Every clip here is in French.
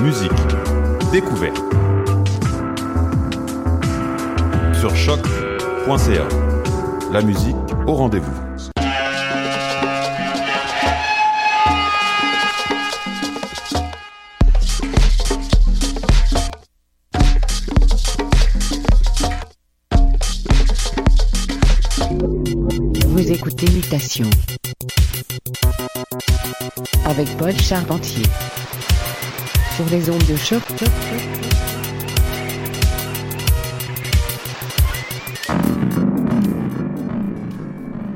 musique, découverte. Sur choc.ca. La musique au rendez-vous. Vous écoutez Mutation avec Paul Charpentier sur les ondes de choc.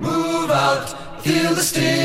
Move out, feel the steel.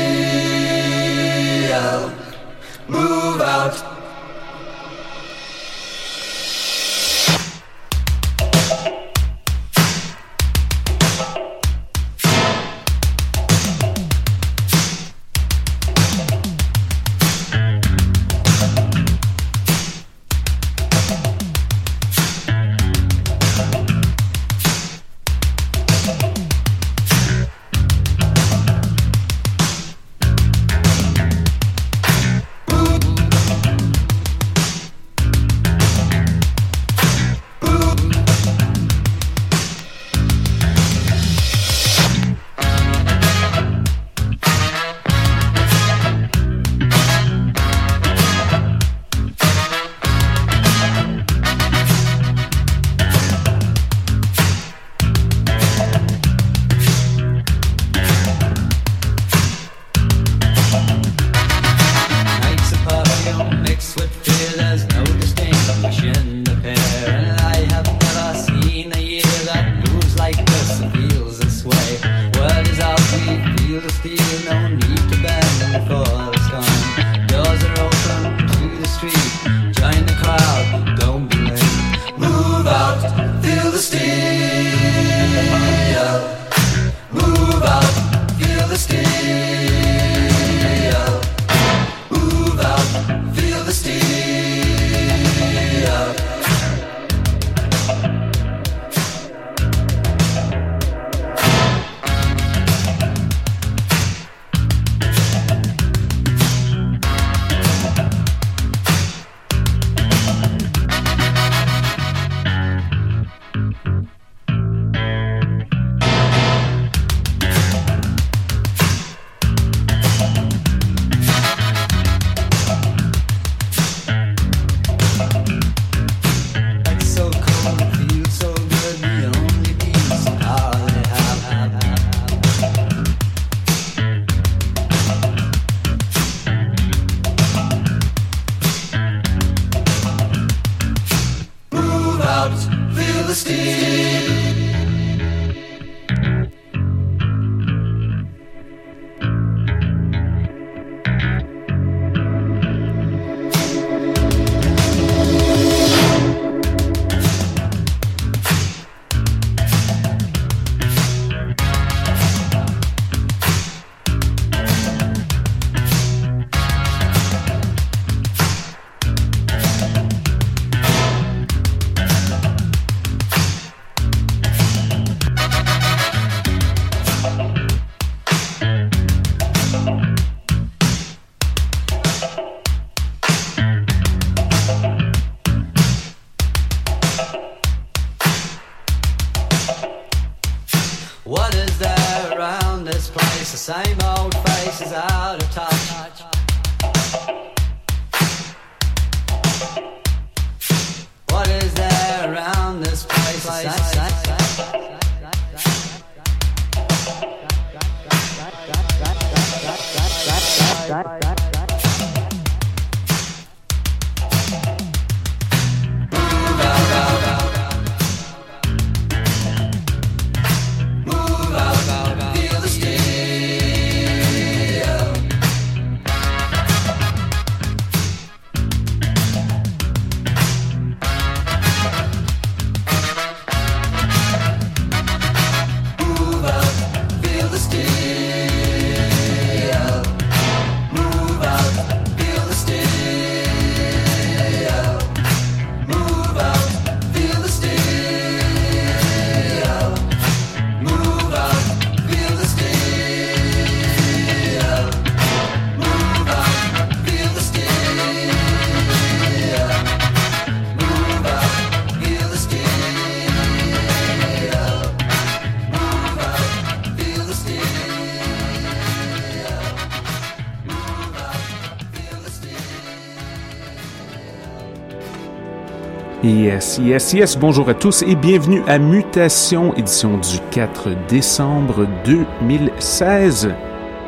Yes, yes, yes. Bonjour à tous et bienvenue à Mutation, édition du 4 décembre 2016.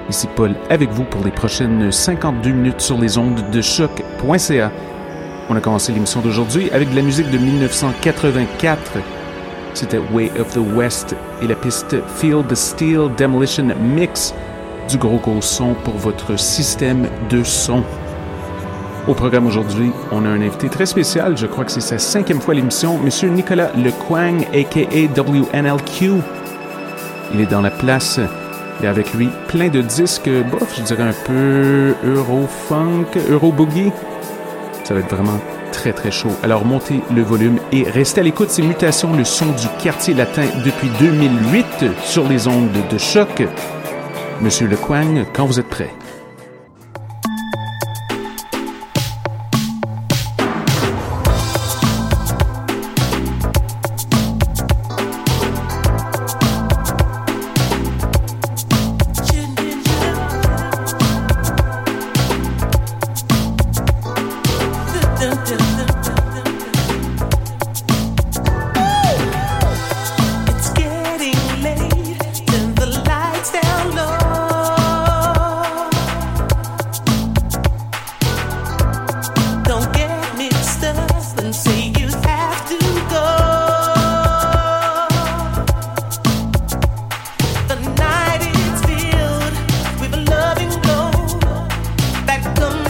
Ici Paul avec vous pour les prochaines 52 minutes sur les ondes de choc.ca. On a commencé l'émission d'aujourd'hui avec de la musique de 1984. C'était Way of the West et la piste Feel the Steel Demolition Mix du gros gros son pour votre système de son. Au programme aujourd'hui, on a un invité très spécial, je crois que c'est sa cinquième fois l'émission, Monsieur Nicolas Lequang, a.k.a. WNLQ. Il est dans la place et avec lui plein de disques, bof, je dirais un peu Euro-funk, Euro-boogie. Ça va être vraiment très très chaud. Alors montez le volume et restez à l'écoute, c'est Mutations, le son du quartier latin depuis 2008 sur les ondes de choc. Monsieur Lequang, quand vous êtes prêt? come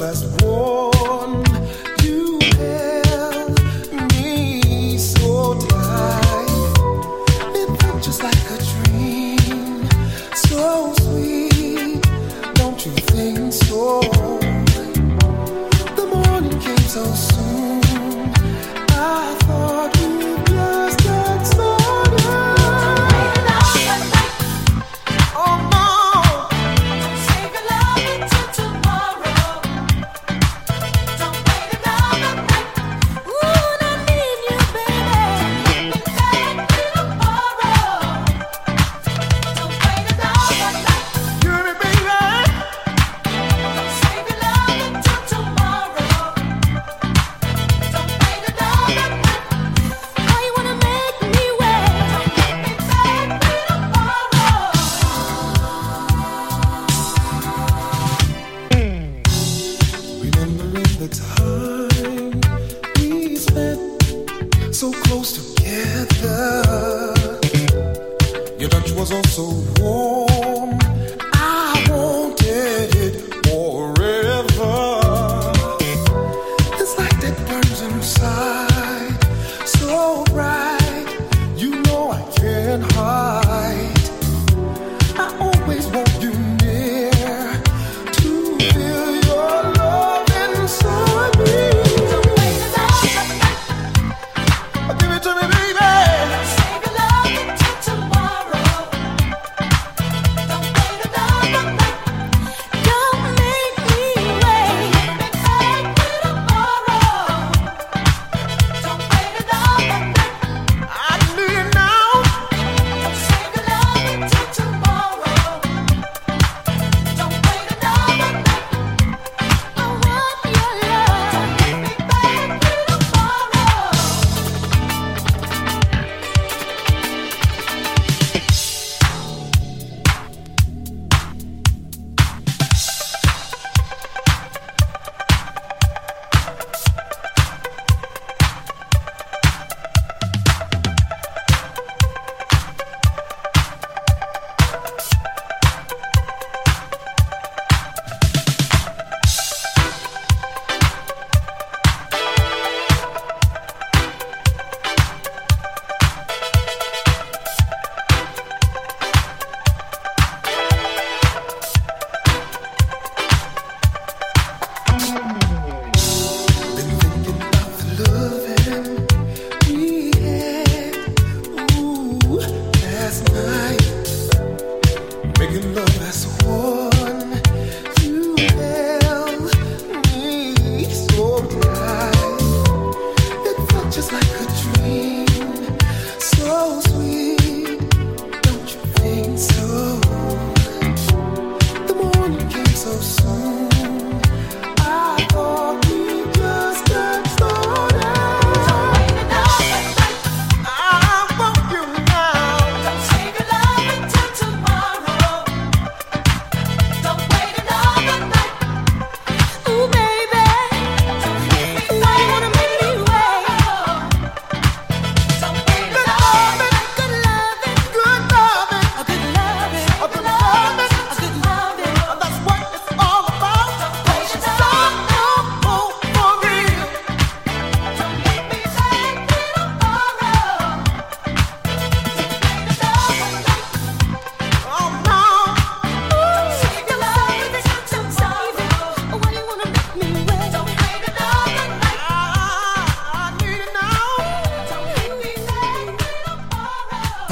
love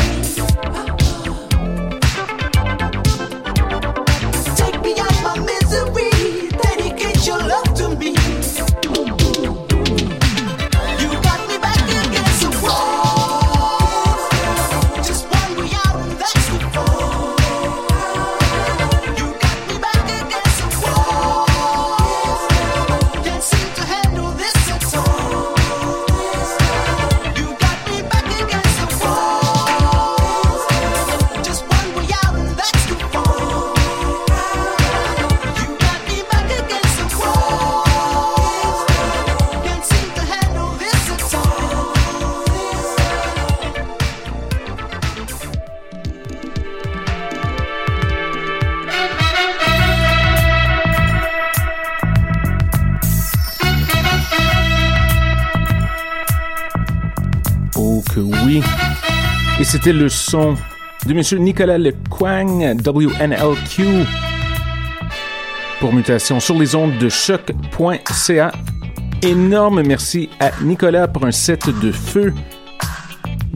away. C'était le son de Monsieur Nicolas Lequang, WNLQ, pour mutation sur les ondes de choc.ca. Énorme merci à Nicolas pour un set de feu.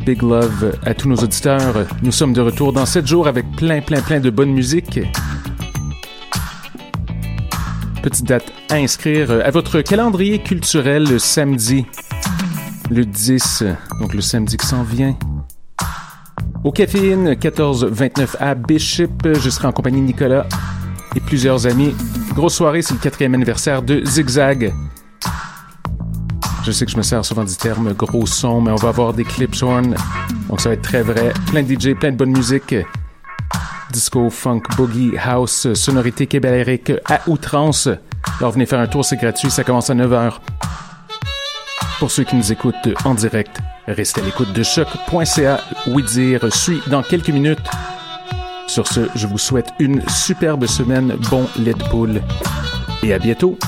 Big love à tous nos auditeurs. Nous sommes de retour dans 7 jours avec plein, plein, plein de bonne musique. Petite date à inscrire à votre calendrier culturel le samedi le 10, donc le samedi qui s'en vient. Au Caféine, 14-29 à Bishop, je serai en compagnie de Nicolas et plusieurs amis. Grosse soirée, c'est le quatrième anniversaire de Zigzag. Je sais que je me sers souvent du terme gros son, mais on va avoir des clips horn, donc ça va être très vrai. Plein de DJ, plein de bonne musique. Disco, funk, boogie, house, sonorité québécoise à outrance. Alors venez faire un tour, c'est gratuit, ça commence à 9h. Pour ceux qui nous écoutent en direct, restez à l'écoute de choc.ca. Oui dire suit dans quelques minutes. Sur ce, je vous souhaite une superbe semaine, bon lait poule et à bientôt.